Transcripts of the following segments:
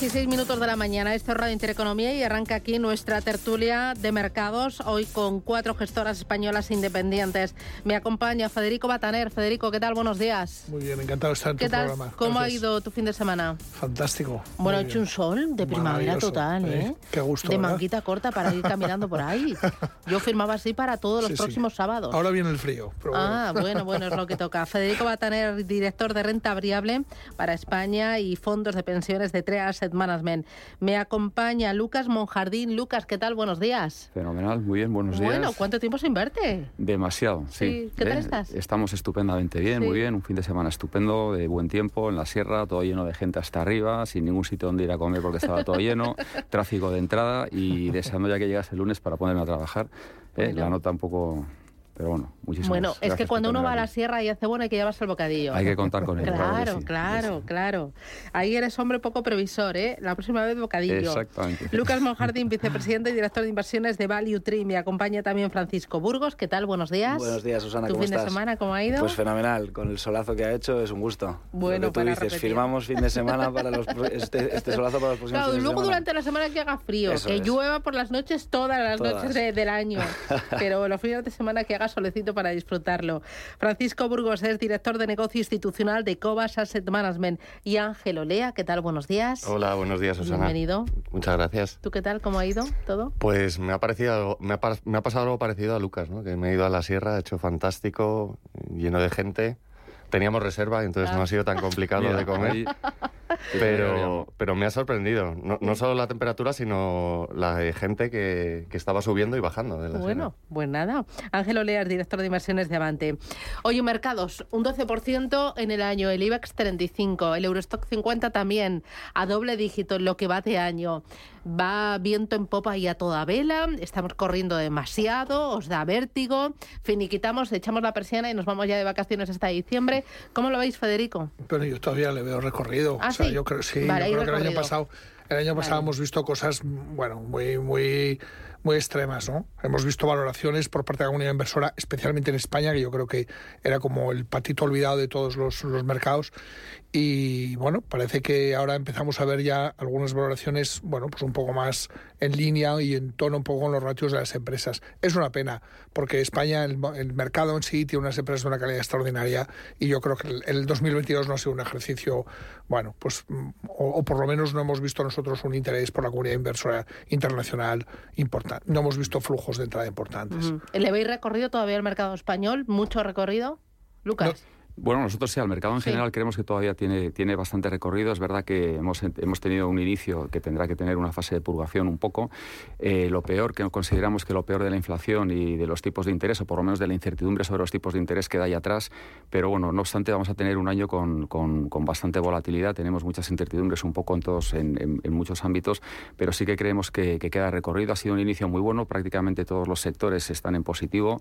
16 minutos de la mañana. Es Radio Intereconomía y arranca aquí nuestra tertulia de mercados, hoy con cuatro gestoras españolas independientes. Me acompaña Federico Bataner. Federico, ¿qué tal? Buenos días. Muy bien, encantado de estar en ¿Qué tu tal? programa. ¿Cómo ha Gracias. ido tu fin de semana? Fantástico. Bueno, ha hecho un sol de primavera total, ¿eh? ¿eh? Qué gusto, De ¿verdad? manguita corta para ir caminando por ahí. Yo firmaba así para todos los Sí, sí. próximos sábados. Ahora viene el frío. Pero Ah, bueno. bueno, bueno, es lo que toca. Federico Bataner, director de renta variable para España y fondos de pensiones de Trea Asset Management. Me acompaña Lucas Monjardín. Lucas, ¿qué tal? Buenos días. Fenomenal, muy bien, buenos días. Bueno, ¿cuánto tiempo sin verte? Demasiado, sí. Sí, ¿qué tal estás? Estamos estupendamente bien, Sí. muy bien. Un fin de semana estupendo, de buen tiempo, en la sierra, todo lleno de gente hasta arriba, sin ningún sitio donde ir a comer porque estaba todo lleno, tráfico de entrada y deseando ya que llegase el lunes para ponerme a trabajar. ¿eh? Bueno. La nota un poco... Pero bueno, muchísimas Bueno, es que cuando uno va a la sierra y hace bueno hay que llevarse el bocadillo. Hay que contar con ello. Claro, que sí, claro, sí. claro. Ahí eres hombre poco previsor, ¿eh? La próxima vez bocadillo. Exactamente. Lucas Monjardín, vicepresidente y director de inversiones de Value Tree. Me acompaña también Francisco Burgos. ¿Qué tal? Buenos días. Buenos días, Susana, ¿Tu ¿cómo fin estás? de semana cómo ha ido? Pues fenomenal, con el solazo que ha hecho es un gusto. Bueno, Lo que tú para dices, repetir. firmamos fin de semana para los, este, este solazo para los próximos Claro, luego durante la semana que haga frío, Eso que es. llueva por las noches todas las Todas. noches de- del año, pero los fines de semana que haga solecito para disfrutarlo. Francisco Burgos es director de negocio institucional de Cobas Asset Management y Ángel Olea, ¿qué tal? Buenos días. Hola, buenos días, Susana. Bienvenido. Muchas gracias. ¿Tú qué tal? ¿Cómo ha ido todo? Pues me ha parecido, algo- me ha, pa- me ha pasado algo parecido a Lucas, ¿no? Que me he ido a la sierra, he hecho fantástico, lleno de gente. Teníamos reserva, entonces Ah. no ha sido tan complicado Mira, de comer. ahí- Pero, pero me ha sorprendido. No, no solo la temperatura, sino la de gente que, que estaba subiendo y bajando. De la Bueno, pues nada. Ángel Olea es director de inversiones de Avante. Oye, mercados, un 12% en el año, el IBEX 35, el Eurostock 50 también, a doble dígito en lo que va de año. Va viento en popa y a toda vela, estamos corriendo demasiado, os da vértigo, finiquitamos, echamos la persiana y nos vamos ya de vacaciones hasta diciembre. ¿Cómo lo veis, Federico? Pero yo todavía le veo recorrido. ¿Ah, o sea, sí? yo creo, sí, Vale, yo creo que el año pasado, el año pasado Vale. hemos visto cosas, bueno, muy, muy, muy extremas, ¿no? Hemos visto valoraciones por parte de la comunidad inversora, especialmente en España, que yo creo que era como el patito olvidado de todos los, mercados. Y bueno, parece que ahora empezamos a ver ya algunas valoraciones, bueno, pues un poco más en línea y en tono un poco con los ratios de las empresas. Es una pena, porque España, el, mercado en sí, tiene unas empresas de una calidad extraordinaria y yo creo que el, el 2022 no ha sido un ejercicio, bueno, pues, o, o por lo menos no hemos visto nosotros un interés por la comunidad inversora internacional importante. No hemos visto flujos de entrada importantes. Ujú. ¿Le veis recorrido todavía el mercado español? ¿Mucho recorrido? Lucas. Bueno, nosotros sí, al mercado en Sí. general creemos que todavía tiene, tiene bastante recorrido. Es verdad que hemos, hemos tenido un inicio que tendrá que tener una fase de purgación un poco. Eh, lo peor, que consideramos que lo peor de la inflación y de los tipos de interés, o por lo menos de la incertidumbre sobre los tipos de interés, queda ahí atrás. Pero bueno, no obstante, vamos a tener un año con, con- con bastante volatilidad. Tenemos muchas incertidumbres un poco en, todos, en, en- en muchos ámbitos, pero sí que creemos que, que queda recorrido. Ha sido un inicio muy bueno. Prácticamente todos los sectores están en positivo,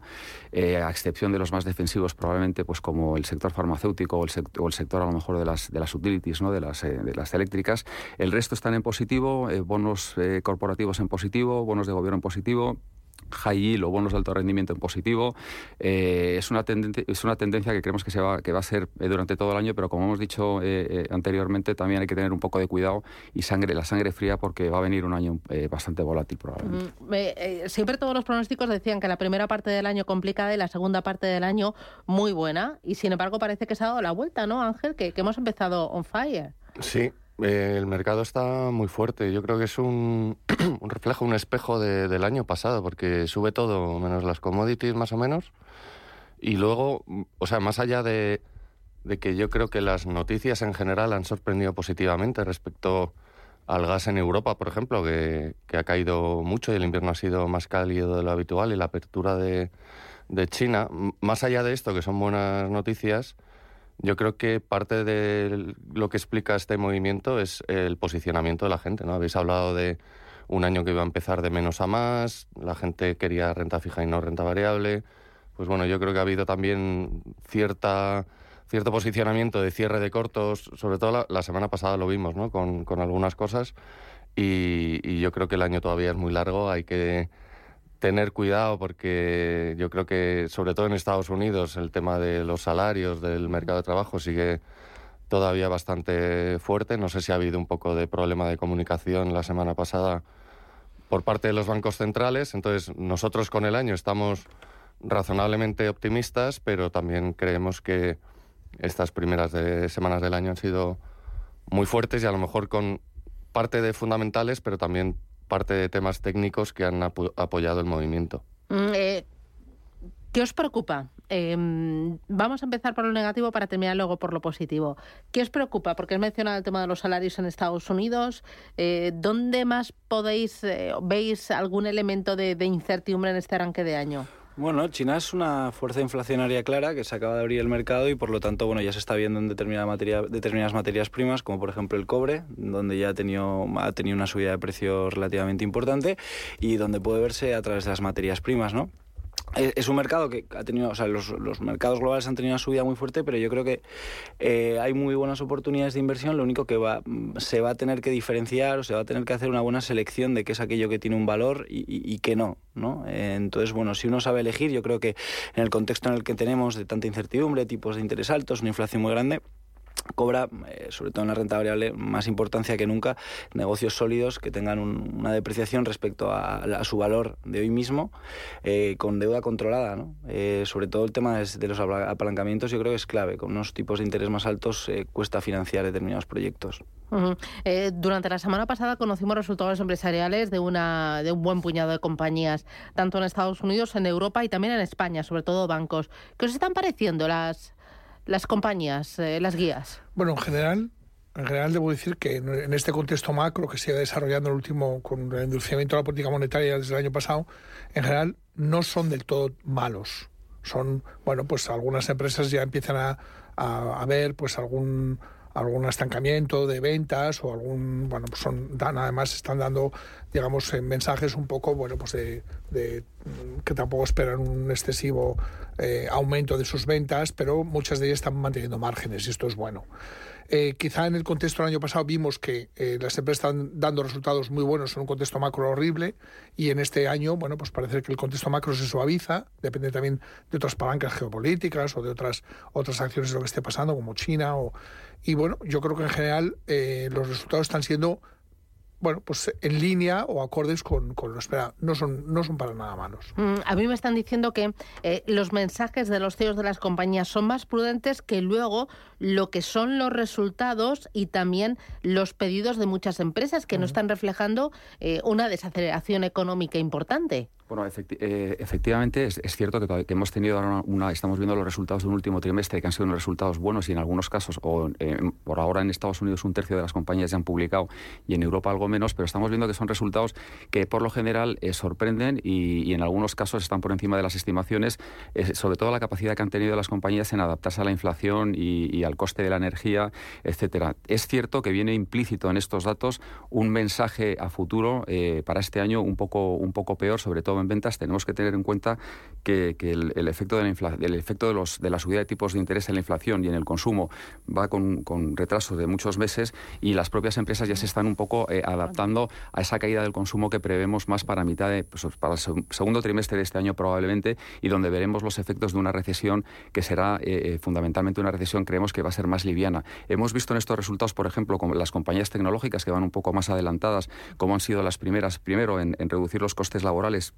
eh, a excepción de los más defensivos, probablemente pues como el sector farmacéutico o el, o el sector a lo mejor de las, de las utilities, ¿no? de, las, eh, de las eléctricas. El resto están en positivo, eh, bonos eh, corporativos en positivo, bonos de gobierno en positivo high yield o bonos de alto rendimiento en positivo. Eh, es, una es una tendencia que creemos que, se va, que va a ser eh, durante todo el año, pero como hemos dicho eh, eh, anteriormente, también hay que tener un poco de cuidado y sangre, la sangre fría porque va a venir un año eh, bastante volátil probablemente. Mm, me- eh, siempre todos los pronósticos decían que la primera parte del año complicada y la segunda parte del año muy buena. Y sin embargo parece que se ha dado la vuelta, ¿no, Ángel? Que, que hemos empezado on fire. Sí, el mercado está muy fuerte. Yo creo que es un, un reflejo, un espejo de- del año pasado, porque sube todo, menos las commodities más o menos. Y luego, o sea, más allá de, de que yo creo que las noticias en general han sorprendido positivamente respecto al gas en Europa, por ejemplo, que, ha caído mucho y el invierno ha sido más cálido de lo habitual y la apertura de, de China. Más allá de esto, que son buenas noticias, yo creo que parte de lo que explica este movimiento es el posicionamiento de la gente, ¿no? Habéis hablado de un año que iba a empezar de menos a más, la gente quería renta fija y no renta variable. Pues bueno, yo creo que ha habido también cierta cierto posicionamiento de cierre de cortos, sobre todo la, semana pasada lo vimos, ¿no? Con, con algunas cosas. Y, y, yo creo que el año todavía es muy largo, hay que tener cuidado porque yo creo que, sobre todo en Estados Unidos, el tema de los salarios, del mercado de trabajo sigue todavía bastante fuerte. No sé si ha habido un poco de problema de comunicación la semana pasada por parte de los bancos centrales. Entonces, nosotros con el año estamos razonablemente optimistas, pero también creemos que estas primeras semanas del año han sido muy fuertes y a lo mejor con parte de fundamentales, pero también parte de temas técnicos que han apoyado el movimiento. Mm, eh, ¿Qué os preocupa? Em, vamos a empezar por lo negativo para terminar luego por lo positivo. ¿Qué os preocupa? Porque has mencionado el tema de los salarios en Estados Unidos. Eh, ¿Dónde más podéis, eh, veis algún elemento de, incertidumbre en este arranque de año? Bueno, China es una fuerza inflacionaria clara que se acaba de abrir el mercado y por lo tanto, bueno, ya se está viendo en determinada materia, determinadas materias primas, como por ejemplo el cobre, donde ya ha tenido, ha tenido una subida de precio relativamente importante y donde puede verse a través de las materias primas, ¿no? Es un mercado que ha tenido, o sea, los, mercados globales han tenido una subida muy fuerte, pero yo creo que eh, hay muy buenas oportunidades de inversión. Lo único que va, se va a tener que diferenciar o se va a tener que hacer una buena selección de qué es aquello que tiene un valor y, y, qué no, ¿no? entonces, bueno, si uno sabe elegir, yo creo que en el contexto en el que tenemos de tanta incertidumbre, tipos de interés altos, una inflación muy grande, cobra, eh, sobre todo en la renta variable, más importancia que nunca negocios sólidos que tengan una depreciación respecto a, su valor de hoy mismo, eh, con deuda controlada. ¿no? Eh, sobre todo el tema de, los apalancamientos yo creo que es clave. Con unos tipos de interés más altos cuesta financiar determinados proyectos. durante la semana pasada conocimos resultados empresariales de, una, de un buen puñado de compañías, tanto en Estados Unidos, en Europa y también en España, sobre todo bancos. ¿Qué os están pareciendo las las compañías, eh, las guías? Bueno, en general, en general debo decir que en este contexto macro que se ha desarrollando el último con el endulzamiento de la política monetaria desde el año pasado, en general no son del todo malos. Son, bueno, pues algunas empresas ya empiezan a, a, ver pues algún algún estancamiento de ventas o algún bueno pues son dan además están dando digamos mensajes un poco bueno pues de, de que tampoco esperan un excesivo eh, aumento de sus ventas pero muchas de ellas están manteniendo márgenes y esto es bueno eh, quizá en el contexto del año pasado vimos que eh, las empresas están dando resultados muy buenos en un contexto macro horrible y en este año, bueno, pues parece que el contexto macro se suaviza, depende también de otras palancas geopolíticas o de otras, otras acciones de lo que esté pasando, como China. O, y bueno, yo creo que en general eh, los resultados están siendo bueno, pues en línea o acordes con, con lo esperado. No son, no son para nada malos. Mm, a mí me están diciendo que eh, los mensajes de los CEOs de las compañías son más prudentes que luego lo que son los resultados y también los pedidos de muchas empresas que no están reflejando eh, una desaceleración económica importante. Bueno, eh, efectivamente es, cierto que, hemos tenido ahora una, estamos viendo los resultados de un último trimestre que han sido unos resultados buenos y en algunos casos, o eh, por ahora en Estados Unidos un tercio de las compañías ya han publicado y en Europa algo menos, pero estamos viendo que son resultados que por lo general eh, sorprenden y, en algunos casos están por encima de las estimaciones, sobre todo la capacidad que han tenido las compañías en adaptarse a la inflación y, al coste de la energía, etcétera. Es cierto que viene implícito en estos datos un mensaje a futuro para este año un poco, un poco peor, sobre todo en ventas, tenemos que tener en cuenta que, el, efecto, de la, el efecto de, los, de la subida de tipos de interés en la inflación y en el consumo va con, retraso de muchos meses y las propias empresas ya se están un poco eh, adaptando a esa caída del consumo que prevemos más para mitad de, pues, para el segundo trimestre de este año probablemente y donde veremos los efectos de una recesión que será eh, eh, fundamentalmente una recesión creemos que va a ser más liviana. Hemos visto en estos resultados, por ejemplo, con las compañías tecnológicas que van un poco más adelantadas, como han sido las primeras, primero en reducir los costes laborales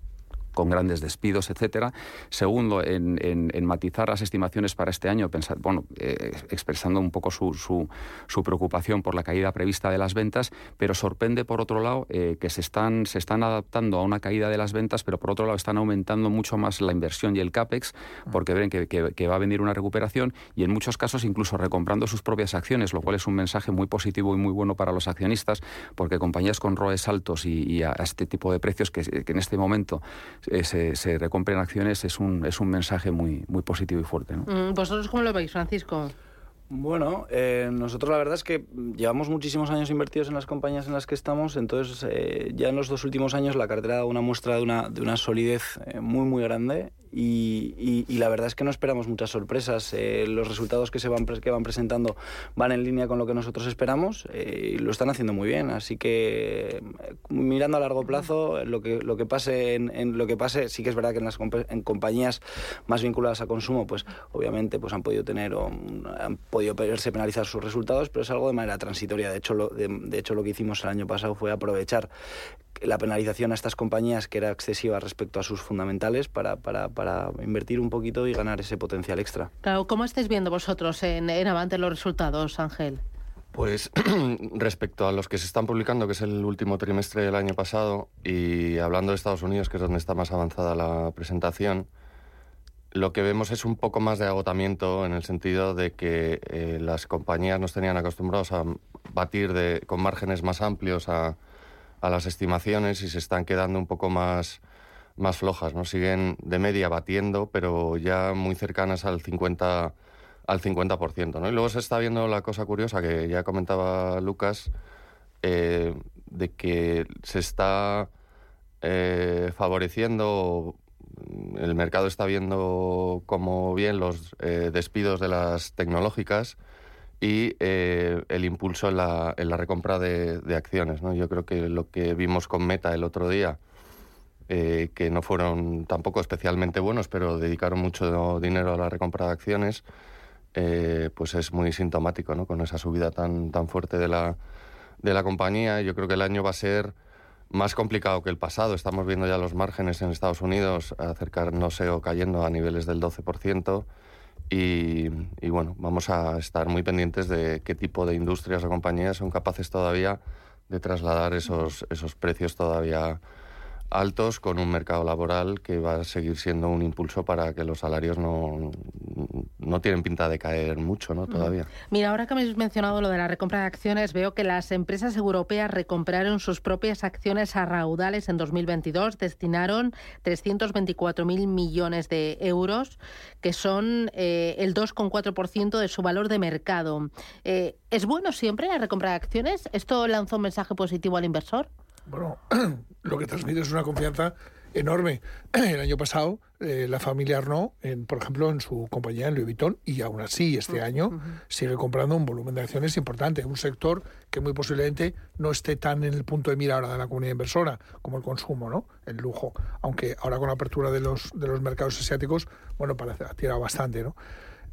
con grandes despidos, etcétera. Segundo, en, matizar las estimaciones para este año, pensar, bueno, eh, expresando un poco su, su, preocupación por la caída prevista de las ventas, pero sorprende por otro lado eh, que se están, se están adaptando a una caída de las ventas, pero por otro lado están aumentando mucho más la inversión y el CAPEX, porque ven que, que, va a venir una recuperación y en muchos casos incluso recomprando sus propias acciones, lo cual es un mensaje muy positivo y muy bueno para los accionistas, porque compañías con ROEs altos y, a, este tipo de precios que, que en este momento eh, se, recompren acciones es un, es un mensaje muy, muy positivo y fuerte. ¿no? Mm, ¿Vosotros cómo lo veis, Francisco? Bueno, eh, nosotros la verdad es que llevamos muchísimos años invertidos en las compañías en las que estamos, entonces eh, ya en los dos últimos años la cartera da una muestra de una, de una solidez eh, muy muy grande y, la verdad es que no esperamos muchas sorpresas. los resultados que se van, que van presentando van en línea con lo que nosotros esperamos y lo están haciendo muy bien, así que mirando a largo plazo lo que, lo que pase en, lo que pase, sí que es verdad que en las en compañías más vinculadas a consumo, pues obviamente pues han podido tener han podido verse penalizar sus resultados, pero es algo de manera transitoria. De hecho, lo, de, hecho, lo que hicimos el año pasado fue aprovechar la penalización a estas compañías que era excesiva respecto a sus fundamentales para, para, para invertir un poquito y ganar ese potencial extra. Claro, ¿cómo estáis viendo vosotros en, en Avante los resultados, Ángel? Pues respecto a los que se están publicando, que es el último trimestre del año pasado, y hablando de Estados Unidos, que es donde está más avanzada la presentación, lo que vemos es un poco más de agotamiento en el sentido de que eh, las compañías nos tenían acostumbrados a batir de, con márgenes más amplios a, las estimaciones y se están quedando un poco más, más flojas. ¿no? Siguen de media batiendo, pero ya muy cercanas al 50%. Al 50% ¿no? Y luego se está viendo la cosa curiosa que ya comentaba Lucas, eh, de que se está eh, favoreciendo el mercado está viendo como bien los eh, despidos de las tecnológicas y eh, el impulso en la, en la recompra de, acciones. ¿no? Yo creo que lo que vimos con Meta el otro día, eh, que no fueron tampoco especialmente buenos, pero dedicaron mucho dinero a la recompra de acciones, pues es muy sintomático ¿no? con esa subida tan, tan fuerte de la, de la compañía. Yo creo que el año va a ser más complicado que el pasado. Estamos viendo ya los márgenes en Estados Unidos acercándose o cayendo a niveles del 12%. Y, y, bueno, vamos a estar muy pendientes de qué tipo de industrias o compañías son capaces todavía de trasladar esos, esos precios todavía altos con un mercado laboral que va a seguir siendo un impulso para que los salarios no, no tienen pinta de caer mucho ¿no? todavía. Mira, ahora que me habéis mencionado lo de la recompra de acciones, veo que las empresas europeas recompraron sus propias acciones a raudales en 2022, destinaron 324.000 millones de euros, que son eh, el 2,4% de su valor de mercado. Eh, ¿Es bueno siempre la recompra de acciones? ¿Esto lanzó un mensaje positivo al inversor? Bueno, lo que transmite es una confianza enorme. El año pasado, eh, la familia Arnaud, en, por ejemplo, en su compañía en Louis Vuitton, y aún así este año sigue comprando un volumen de acciones importante. Un sector que muy posiblemente no esté tan en el punto de mira ahora de la comunidad inversora como el consumo, ¿no? El lujo. Aunque ahora con la apertura de los, de los mercados asiáticos, bueno, parece ha tirado bastante, ¿no?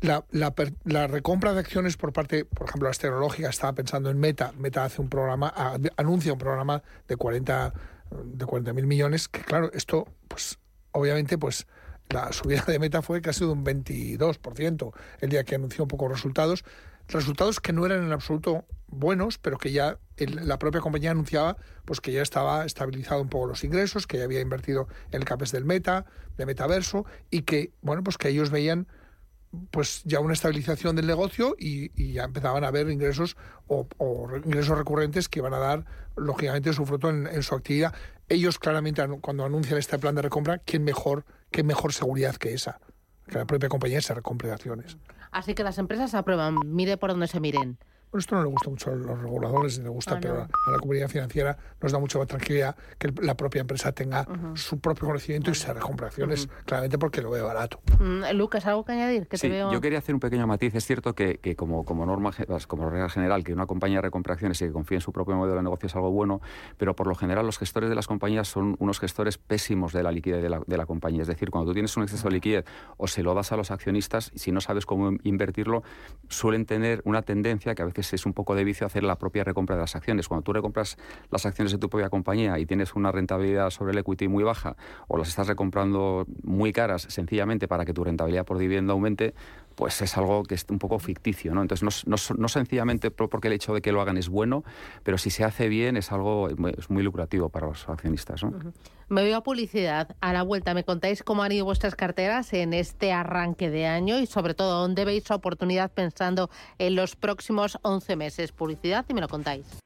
La, la, recompra de acciones por parte, por ejemplo, las tecnológicas, estaba pensando en Meta. Meta hace un programa, anuncia un programa de 40 de 40 mil millones, que claro, esto, pues obviamente, pues la subida de Meta fue casi de un 22% el día que anunció un poco resultados. Resultados que no eran en absoluto buenos, pero que ya la propia compañía anunciaba pues que ya estaba estabilizado un poco los ingresos, que ya había invertido en el CAPES del Meta, de Metaverso, y que, bueno, pues que ellos veían pues ya una estabilización del negocio y, ya empezaban a haber ingresos o, ingresos recurrentes que van a dar lógicamente su fruto en, su actividad. Ellos claramente cuando anuncian este plan de recompra, ¿quién mejor, qué mejor seguridad que esa? Que la propia compañía se recompre de acciones. Así que las empresas aprueban, mire por donde se miren esto no le gusta mucho a los reguladores, ni le gusta, ah, pero a la comunidad financiera nos da mucha más tranquilidad que la propia empresa tenga su propio conocimiento y se recompre acciones, claramente porque lo ve barato. Mm, Lucas, ¿algo que añadir? sí, yo quería hacer un pequeño matiz. Es cierto que, como, como norma, como regla general, que una compañía recompra acciones y que confía en su propio modelo de negocio es algo bueno, pero por lo general los gestores de las compañías son unos gestores pésimos de la liquidez de la, de la compañía. Es decir, cuando tú tienes un exceso de liquidez o se lo das a los accionistas, y si no sabes cómo invertirlo, suelen tener una tendencia que a veces es un poco de vicio hacer la propia recompra de las acciones. Cuando tú recompras las acciones de tu propia compañía y tienes una rentabilidad sobre el equity muy baja o las estás recomprando muy caras sencillamente para que tu rentabilidad por dividendo aumente, pues es algo que es un poco ficticio, ¿no? Entonces, no, no, sencillamente porque el hecho de que lo hagan es bueno, pero si se hace bien es algo es muy lucrativo para los accionistas, ¿no? Me veo a publicidad. A la vuelta, ¿me contáis cómo han ido vuestras carteras en este arranque de año y sobre todo dónde veis su oportunidad pensando en los próximos 11 meses? Publicidad y me lo contáis.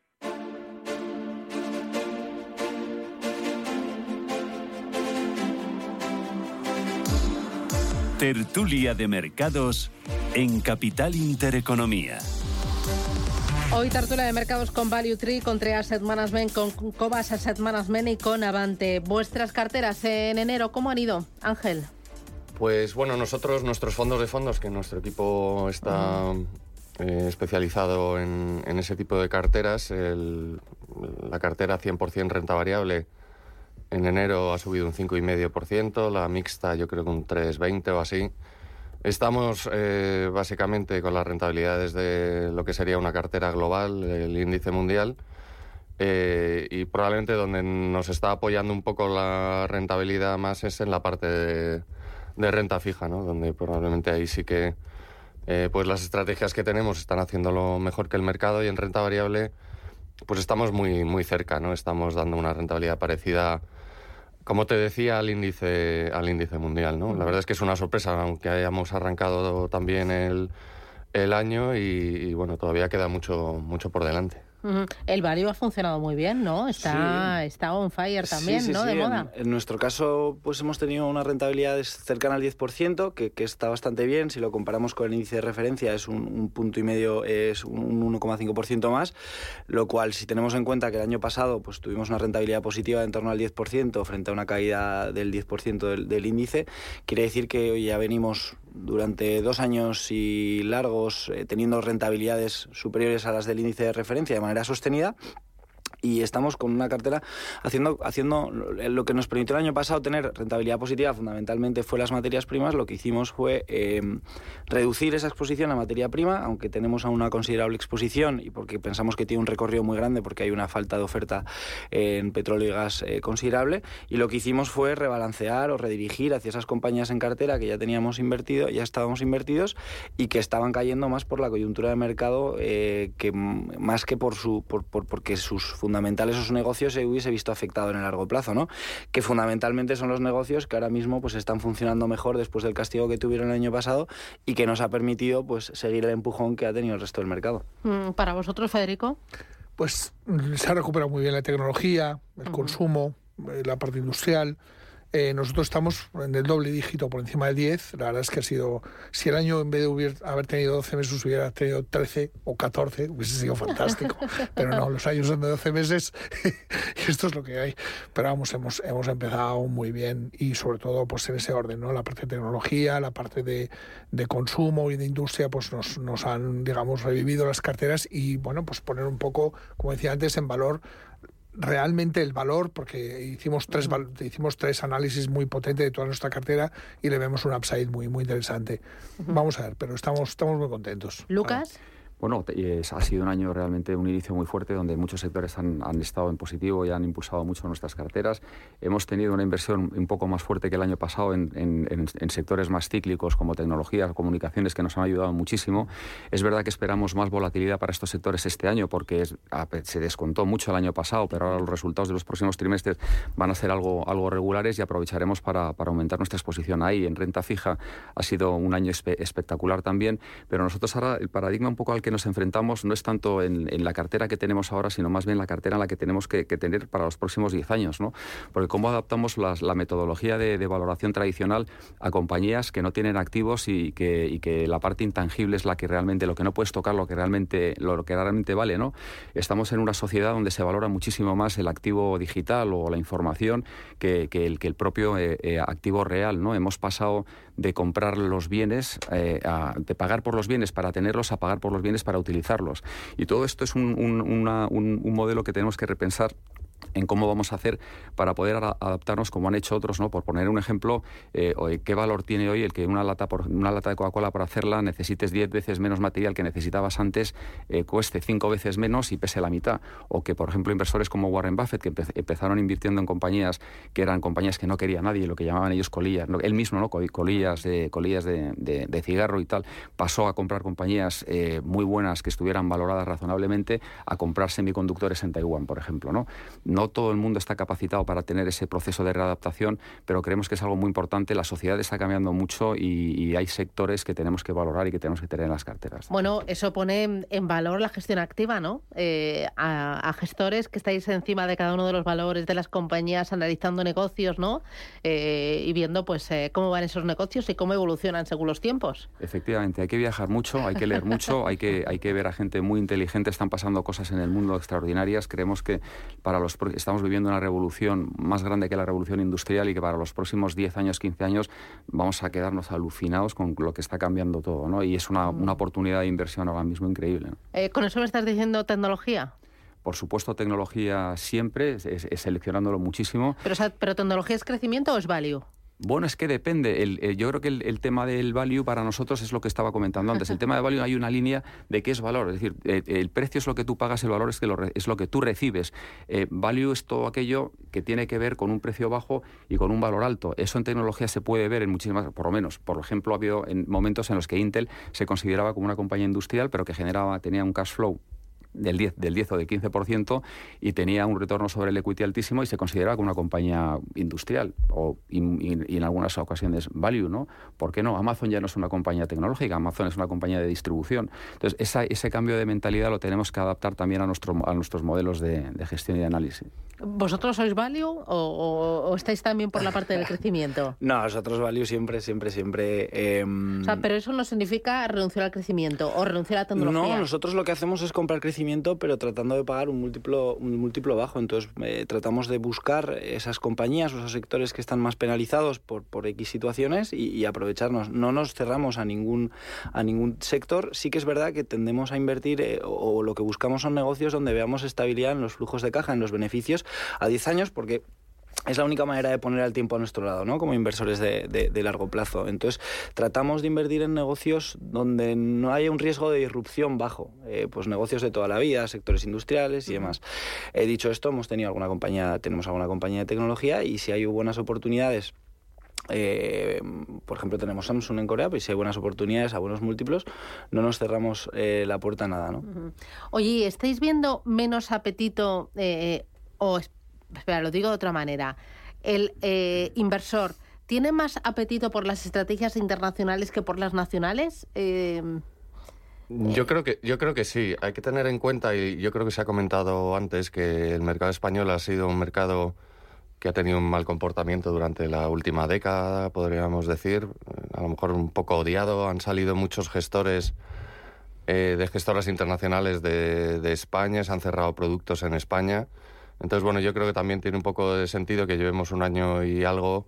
Tertulia de Mercados en Capital Intereconomía. Hoy tertulia de mercados con Value Tree, con Tree Asset Management, con Cobas Asset Management y con Avante. Vuestras carteras en enero, ¿cómo han ido, Ángel? Pues bueno, nosotros, nuestros fondos de fondos, que nuestro equipo está eh, especializado en, ese tipo de carteras, la cartera 100% renta variable en enero ha subido un 5,5%, la mixta yo creo que un 3,20 o así. Estamos eh, básicamente con las rentabilidades de lo que sería una cartera global, el índice mundial, eh, y probablemente donde nos está apoyando un poco la rentabilidad más es en la parte de, renta fija, ¿no? donde probablemente ahí sí que eh, pues las estrategias que tenemos están haciendo lo mejor que el mercado y en renta variable pues estamos muy, muy cerca, ¿no? estamos dando una rentabilidad parecida como te decía, al índice, al índice mundial, ¿no? La verdad es que es una sorpresa, aunque hayamos arrancado también el, el año y, y, bueno, todavía queda mucho, mucho por delante. El Value ha funcionado muy bien, ¿no? Está, está on fire también, ¿no? de moda. En, nuestro caso, pues hemos tenido una rentabilidad cercana al 10%, que, que, está bastante bien. Si lo comparamos con el índice de referencia, es un, punto y medio, es un 1,5% más. Lo cual, si tenemos en cuenta que el año pasado pues tuvimos una rentabilidad positiva de en torno al 10% frente a una caída del 10% del, del índice, quiere decir que hoy ya venimos durante dos años y largos eh, teniendo rentabilidades superiores a las del índice de referencia de manera sostenida y estamos con una cartera haciendo, haciendo lo que nos permitió el año pasado tener rentabilidad positiva, fundamentalmente fue las materias primas. Lo que hicimos fue eh, reducir esa exposición a materia prima, aunque tenemos aún una considerable exposición y porque pensamos que tiene un recorrido muy grande porque hay una falta de oferta en petróleo y gas eh, considerable. Y lo que hicimos fue rebalancear o redirigir hacia esas compañías en cartera que ya teníamos invertido, ya estábamos invertidos y que estaban cayendo más por la coyuntura de mercado eh, que más que por su por, por porque sus fundamentales esos negocios se hubiese visto afectado en el largo plazo, ¿no? Que fundamentalmente son los negocios que ahora mismo pues están funcionando mejor después del castigo que tuvieron el año pasado y que nos ha permitido pues seguir el empujón que ha tenido el resto del mercado. Mm, para vosotros, Federico. Pues se ha recuperado muy bien la tecnología, el consumo, eh, la parte industrial. Eh, nosotros estamos en el doble dígito por encima del 10. La verdad es que ha sido, si el año en vez de haber tenido 12 meses hubiera tenido 13 o 14, hubiese sido fantástico. Pero no, los años son de 12 meses y esto es lo que hay. Pero vamos, hemos, hemos empezado muy bien y sobre todo pues en ese orden, ¿no? La parte de tecnología, la parte de, de consumo y de industria pues nos, nos han, digamos, revivido las carteras y bueno, pues poner un poco, como decía antes, en valor realmente el valor, porque hicimos tres, hicimos tres análisis muy potentes de toda nuestra cartera y le vemos un upside muy, muy interesante. Vamos a ver, pero estamos, estamos muy contentos. Lucas. Bueno, ha sido un año realmente un inicio muy fuerte donde muchos sectores han, estado en positivo y han impulsado mucho nuestras carteras. Hemos tenido una inversión un poco más fuerte que el año pasado en, sectores más cíclicos como tecnología, comunicaciones que nos han ayudado muchísimo. Es verdad que esperamos más volatilidad para estos sectores este año porque se descontó mucho el año pasado, pero ahora los resultados de los próximos trimestres van a ser algo, algo regulares y aprovecharemos para, aumentar nuestra exposición ahí. En renta fija ha sido un año espectacular también, pero nosotros ahora el paradigma un poco al que nos enfrentamos no es tanto en, la cartera que tenemos ahora, sino más bien la cartera en la que tenemos que, tener para los próximos 10 años. ¿no? Porque cómo adaptamos la metodología de, valoración tradicional a compañías que no tienen activos y que, la parte intangible es la que realmente, lo que no puedes tocar, lo que realmente, lo que realmente vale. ¿no? Estamos en una sociedad donde se valora muchísimo más el activo digital o la información que, el, que el propio eh, eh, activo real. ¿no? Hemos pasado de comprar los bienes, eh, de pagar por los bienes para tenerlos, a pagar por los bienes para utilizarlos. Y todo esto es un, un modelo que tenemos que repensar en cómo vamos a hacer para poder adaptarnos como han hecho otros, ¿no? Por poner un ejemplo, eh, ¿qué valor tiene hoy el que una lata, por, una lata de Coca-Cola para hacerla necesites 10 veces menos material que necesitabas antes, eh, cueste 5 veces menos y pese la mitad? O que, por ejemplo, inversores como Warren Buffett, que empezaron invirtiendo en compañías que eran compañías que no quería nadie, lo que llamaban ellos colillas, él mismo, ¿no? Colillas, de, colillas de, cigarro y tal, pasó a comprar compañías eh, muy buenas que estuvieran valoradas razonablemente a comprar semiconductores en Taiwán, por ejemplo, ¿no? No todo el mundo está capacitado para tener ese proceso de readaptación, pero creemos que es algo muy importante. La sociedad está cambiando mucho y, hay sectores que tenemos que valorar y que tenemos que tener en las carteras. Bueno, eso pone en valor la gestión activa, ¿no? Eh, a, gestores que estáis encima de cada uno de los valores de las compañías, analizando negocios, ¿no? Eh, y viendo, pues, eh, cómo van esos negocios y cómo evolucionan según los tiempos. Efectivamente, hay que viajar mucho, hay que leer mucho, hay que, hay que ver a gente muy inteligente, están pasando cosas en el mundo extraordinarias. Creemos que para los estamos viviendo una revolución más grande que la revolución industrial y que para los próximos 10 años, 15 años vamos a quedarnos alucinados con lo que está cambiando todo, ¿no? Y es una, una oportunidad de inversión ahora mismo increíble. Eh, ¿Con eso me estás diciendo tecnología? Por supuesto, tecnología siempre, es, seleccionándolo muchísimo. Pero, ¿Pero tecnología es crecimiento o es value? Bueno, es que depende. yo creo que el, tema del value para nosotros es lo que estaba comentando antes. El tema de value hay una línea de qué es valor. Es decir, eh, el precio es lo que tú pagas, el valor es, que lo, es lo que tú recibes. Eh, value es todo aquello que tiene que ver con un precio bajo y con un valor alto. Eso en tecnología se puede ver en muchísimas, por lo menos. Por ejemplo, ha habido en momentos en los que Intel se consideraba como una compañía industrial, pero que generaba, tenía un cash flow del 10, del 10 o del 15% y tenía un retorno sobre el equity altísimo y se consideraba como una compañía industrial o, y, en algunas ocasiones value, ¿no? ¿Por qué no? Amazon ya no es una compañía tecnológica, Amazon es una compañía de distribución. Entonces, esa, ese cambio de mentalidad lo tenemos que adaptar también a, nuestro, a nuestros modelos de, de gestión y de análisis. ¿Vosotros sois value o, estáis también por la parte del crecimiento? No, nosotros value siempre, siempre, siempre... Em, o sea, pero eso no significa renunciar al crecimiento o renunciar a la tecnología. No, nosotros lo que hacemos es comprar crecimiento, pero tratando de pagar un múltiplo, un múltiplo bajo. Entonces, eh, tratamos de buscar esas compañías o esos sectores que están más penalizados por, por X situaciones y, aprovecharnos. No nos cerramos a ningún, a ningún sector. Sí que es verdad que tendemos a invertir eh, o lo que buscamos son negocios donde veamos estabilidad en los flujos de caja, en los beneficios a 10 años porque es la única manera de poner el tiempo a nuestro lado, ¿no? Como inversores de, largo plazo. Entonces, tratamos de invertir en negocios donde no haya un riesgo de disrupción bajo. Eh, pues negocios de toda la vida, sectores industriales y demás. He dicho esto, hemos tenido alguna compañía, tenemos alguna compañía de tecnología y si hay buenas oportunidades eh, por ejemplo, tenemos Samsung en Corea, pues si hay buenas oportunidades a buenos múltiplos, no nos cerramos eh, la puerta a nada, ¿no? Oye, ¿estáis viendo menos apetito o, espera, lo digo de otra manera, el eh, inversor tiene más apetito por las estrategias internacionales que por las nacionales? Eh, yo creo que yo creo que sí. Hay que tener en cuenta y yo creo que se ha comentado antes que el mercado español ha sido un mercado que ha tenido un mal comportamiento durante la última década, podríamos decir, a lo mejor un poco odiado. Han salido muchos gestores eh, de gestoras internacionales de España, se han cerrado productos en España. Entonces, bueno, yo creo que también tiene un poco de sentido que llevemos un año y algo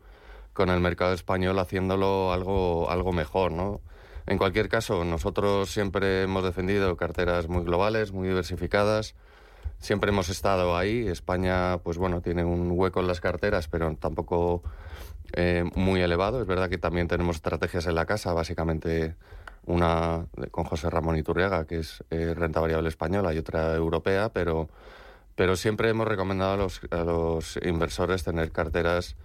con el mercado español haciéndolo algo, algo mejor, ¿no? En cualquier caso, nosotros siempre hemos defendido carteras muy globales, muy diversificadas. Siempre hemos estado ahí. España, pues bueno, tiene un hueco en las carteras, pero tampoco eh, muy elevado. Es verdad que también tenemos estrategias en la casa, básicamente una con José Ramón Iturriaga, que es eh, renta variable española, y otra europea, pero pero siempre hemos recomendado a los, inversores tener carteras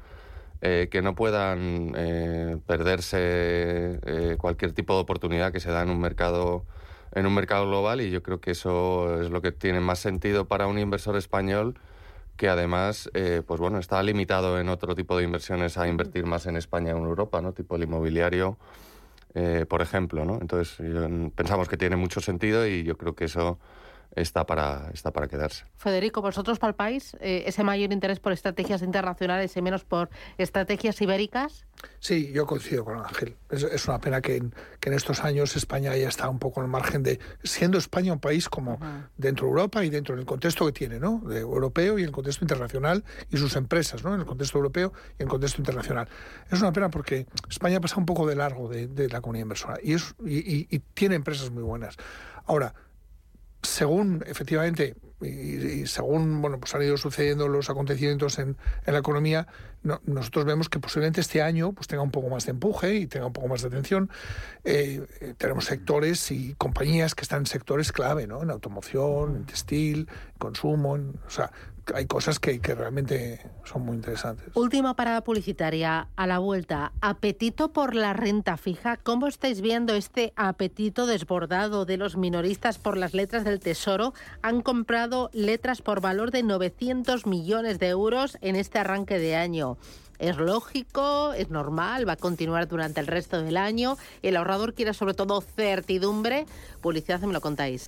eh, que no puedan eh, perderse eh, cualquier tipo de oportunidad que se da en un mercado en un mercado global. Y yo creo que eso es lo que tiene más sentido para un inversor español que además pues bueno está limitado en otro tipo de inversiones a invertir más en España o en Europa no tipo el inmobiliario por ejemplo no entonces pensamos que tiene mucho sentido y yo creo que eso está para, está para quedarse. Federico, vosotros para el país, eh, ese mayor interés por estrategias internacionales y menos por estrategias ibéricas. Sí, yo coincido con Ángel. Es, una pena que en, que en, estos años España haya estado un poco en el margen de, siendo España un país como dentro de Europa y dentro del contexto que tiene, ¿no? De europeo y el contexto internacional y sus empresas, ¿no? En el contexto europeo y en el contexto internacional. Es una pena porque España pasa un poco de largo de, la comunidad inversora y, es, y tiene empresas muy buenas. Ahora, según efectivamente y, según bueno pues han ido sucediendo los acontecimientos en, en la economía nosotros vemos que posiblemente este año pues tenga un poco más de empuje y tenga un poco más de atención. Eh, eh, tenemos sectores y compañías que están en sectores clave no en automoción en textil consumo o sea hay cosas que, que, realmente son muy interesantes. Última parada publicitaria, a la vuelta. Apetito por la renta fija. ¿Cómo estáis viendo este apetito desbordado de los minoristas por las letras del Tesoro? Han comprado letras por valor de 900 millones de euros en este arranque de año. Es lógico, es normal, va a continuar durante el resto del año. El ahorrador quiere sobre todo certidumbre. Publicidad, me lo contáis.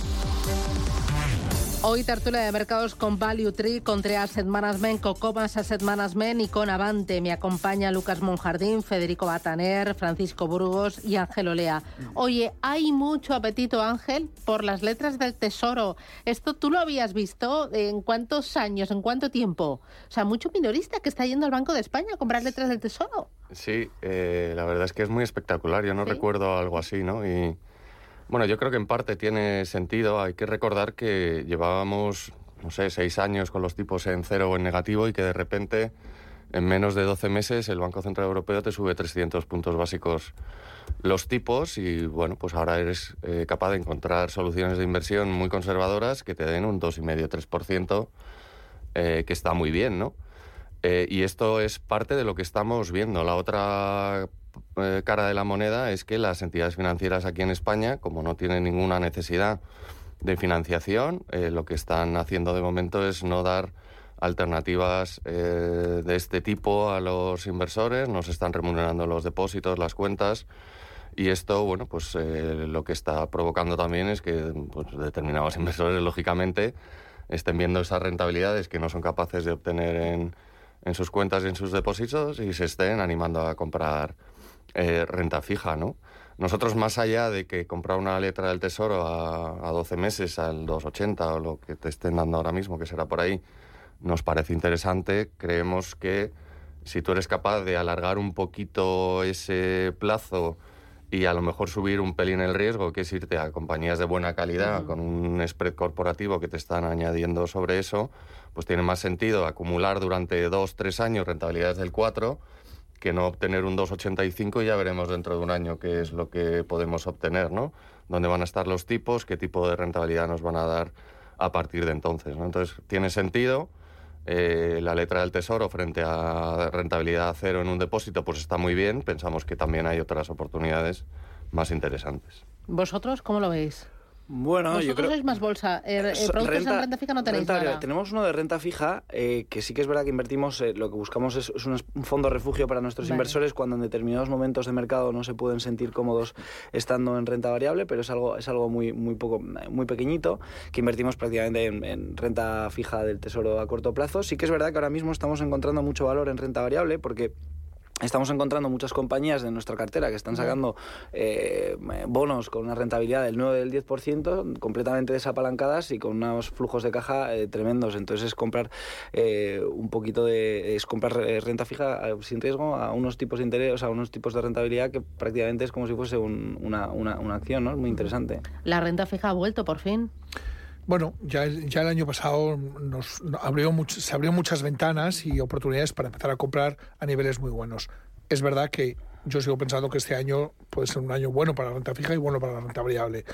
Hoy tertulia de mercados con Value Tree, con Asset Management, Cocomas Asset Management y con Avante. Me acompaña Lucas Monjardín, Federico Bataner, Francisco Burgos y Ángel Olea. Oye, hay mucho apetito, Ángel, por las letras del tesoro. ¿Esto tú lo habías visto? ¿En cuántos años? ¿En cuánto tiempo? O sea, mucho minorista que está yendo al Banco de España a comprar letras del tesoro. Sí, eh, la verdad es que es muy espectacular. Yo no recuerdo algo así, ¿no? Y bueno, yo creo que en parte tiene sentido. Hay que recordar que llevábamos, no sé, seis años con los tipos en cero o en negativo y que de repente, en menos de 12 meses, el Banco Central Europeo te sube 300 puntos básicos los tipos y, bueno, pues ahora eres eh, capaz de encontrar soluciones de inversión muy conservadoras que te den un 2,5-3%, eh, que está muy bien, ¿no? Eh, y esto es parte de lo que estamos viendo. La otra cara de la moneda es que las entidades financieras aquí en España, como no tienen ninguna necesidad de financiación, eh, lo que están haciendo de momento es no dar alternativas eh, de este tipo a los inversores, no se están remunerando los depósitos, las cuentas. Y esto, bueno, pues lo que está provocando también es que pues, determinados inversores, lógicamente, estén viendo esas rentabilidades que no son capaces de obtener en, en sus cuentas y en sus depósitos y se estén animando a comprar eh, renta fija, ¿no? Nosotros, más allá de que comprar una letra del Tesoro a, a 12 meses, al 2,80 o lo que te estén dando ahora mismo, que será por ahí, nos parece interesante. Creemos que si tú eres capaz de alargar un poquito ese plazo y a lo mejor subir un pelín el riesgo, que es irte a compañías de buena calidad con un spread corporativo que te están añadiendo sobre eso, pues tiene más sentido acumular durante dos, tres años rentabilidades del 4 que no obtener un 2,85 y ya veremos dentro de un año qué es lo que podemos obtener, ¿no? Dónde van a estar los tipos, qué tipo de rentabilidad nos van a dar a partir de entonces, ¿no? Entonces, tiene sentido. Eh, la letra del tesoro frente a rentabilidad cero en un depósito, pues está muy bien. Pensamos que también hay otras oportunidades más interesantes. ¿Vosotros cómo lo veis? Bueno, yo creo... sois más bolsa. Eh, eh, productos en renta fija no tenéis nada. Tenemos uno de renta fija eh, que sí que es verdad que invertimos, lo que buscamos es, un, fondo refugio para nuestros inversores cuando en determinados momentos de mercado no se pueden sentir cómodos estando en renta variable, pero es algo, es algo muy, muy, poco, muy pequeñito que invertimos prácticamente en, en renta fija del tesoro a corto plazo. Sí que es verdad que ahora mismo estamos encontrando mucho valor en renta variable porque Estamos encontrando muchas compañías de nuestra cartera que están sacando eh, bonos con una rentabilidad del 9 del 10%, completamente desapalancadas y con unos flujos de caja eh, tremendos. Entonces es comprar eh, un poquito de es comprar renta fija sin riesgo a unos tipos de interés, a unos tipos de rentabilidad que prácticamente es como si fuese una, una, una, acción, ¿no? Es muy interesante. La renta fija ha vuelto por fin. Bueno, ya, ya el año pasado nos abrió se abrió muchas ventanas y oportunidades para empezar a comprar a niveles muy buenos. Es verdad que yo sigo pensando que este año puede ser un año bueno para la renta fija y bueno para la renta variable.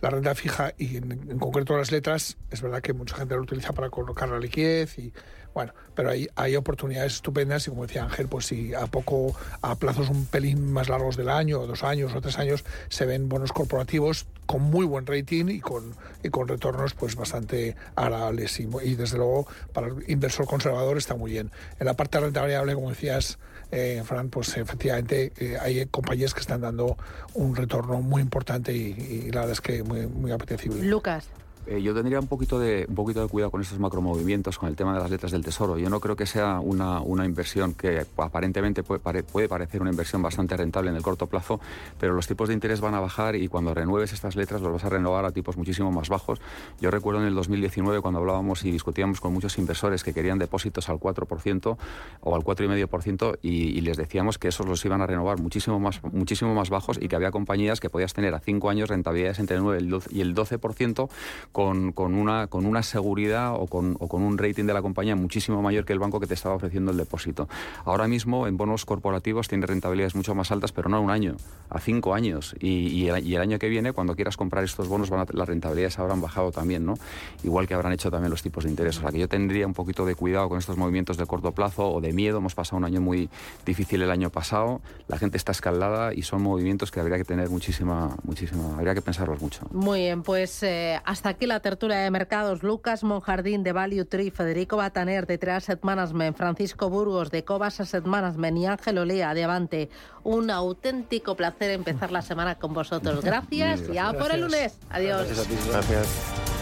La renta fija y en, concreto las letras, es verdad que mucha gente lo utiliza para colocar la liquidez y bueno, pero hay, hay oportunidades estupendas y como decía Ángel, pues si a poco, a plazos un pelín más largos del año, dos años o tres años, se ven bonos corporativos con muy buen rating y con, y con retornos pues bastante agradables y, y desde luego para el inversor conservador está muy bien. En la parte de renta variable, como decías, eh, Fran, pues efectivamente eh, hay compañías que están dando un retorno muy importante y, la verdad es que muy, muy apetecible. Lucas. Eh, yo tendría un poquito, de, un poquito de cuidado con estos macromovimientos, con el tema de las letras del tesoro. Yo no creo que sea una, una inversión que aparentemente puede, puede, parecer una inversión bastante rentable en el corto plazo, pero los tipos de interés van a bajar y cuando renueves estas letras los vas a renovar a tipos muchísimo más bajos. Yo recuerdo en el 2019 cuando hablábamos y discutíamos con muchos inversores que querían depósitos al 4% o al 4,5% y, y les decíamos que esos los iban a renovar muchísimo más, muchísimo más bajos y que había compañías que podías tener a 5 años rentabilidades entre el 9 y el 12% con, con, una, con una seguridad o con, o con un rating de la compañía muchísimo mayor que el banco que te estaba ofreciendo el depósito. Ahora mismo en bonos corporativos tiene rentabilidades mucho más altas, pero no a un año, a cinco años. Y, el, año que viene, cuando quieras comprar estos bonos, las rentabilidades habrán bajado también, ¿no? Igual que habrán hecho también los tipos de interés. O sea que yo tendría un poquito de cuidado con estos movimientos de corto plazo o de miedo. Hemos pasado un año muy difícil el año pasado, la gente está escaldada y son movimientos que habría que tener muchísima, muchísima, habría que pensarlos mucho. Muy bien, pues eh, hasta aquí la tertulia de mercados. Lucas Monjardín de Value Tree, Federico Bataner de Trade Asset Management, Francisco Burgos de Cobas Asset Management y Ángel Olea de Avante. Un auténtico placer empezar la semana con vosotros. Gracias, y a por el lunes. Adiós. Gracias.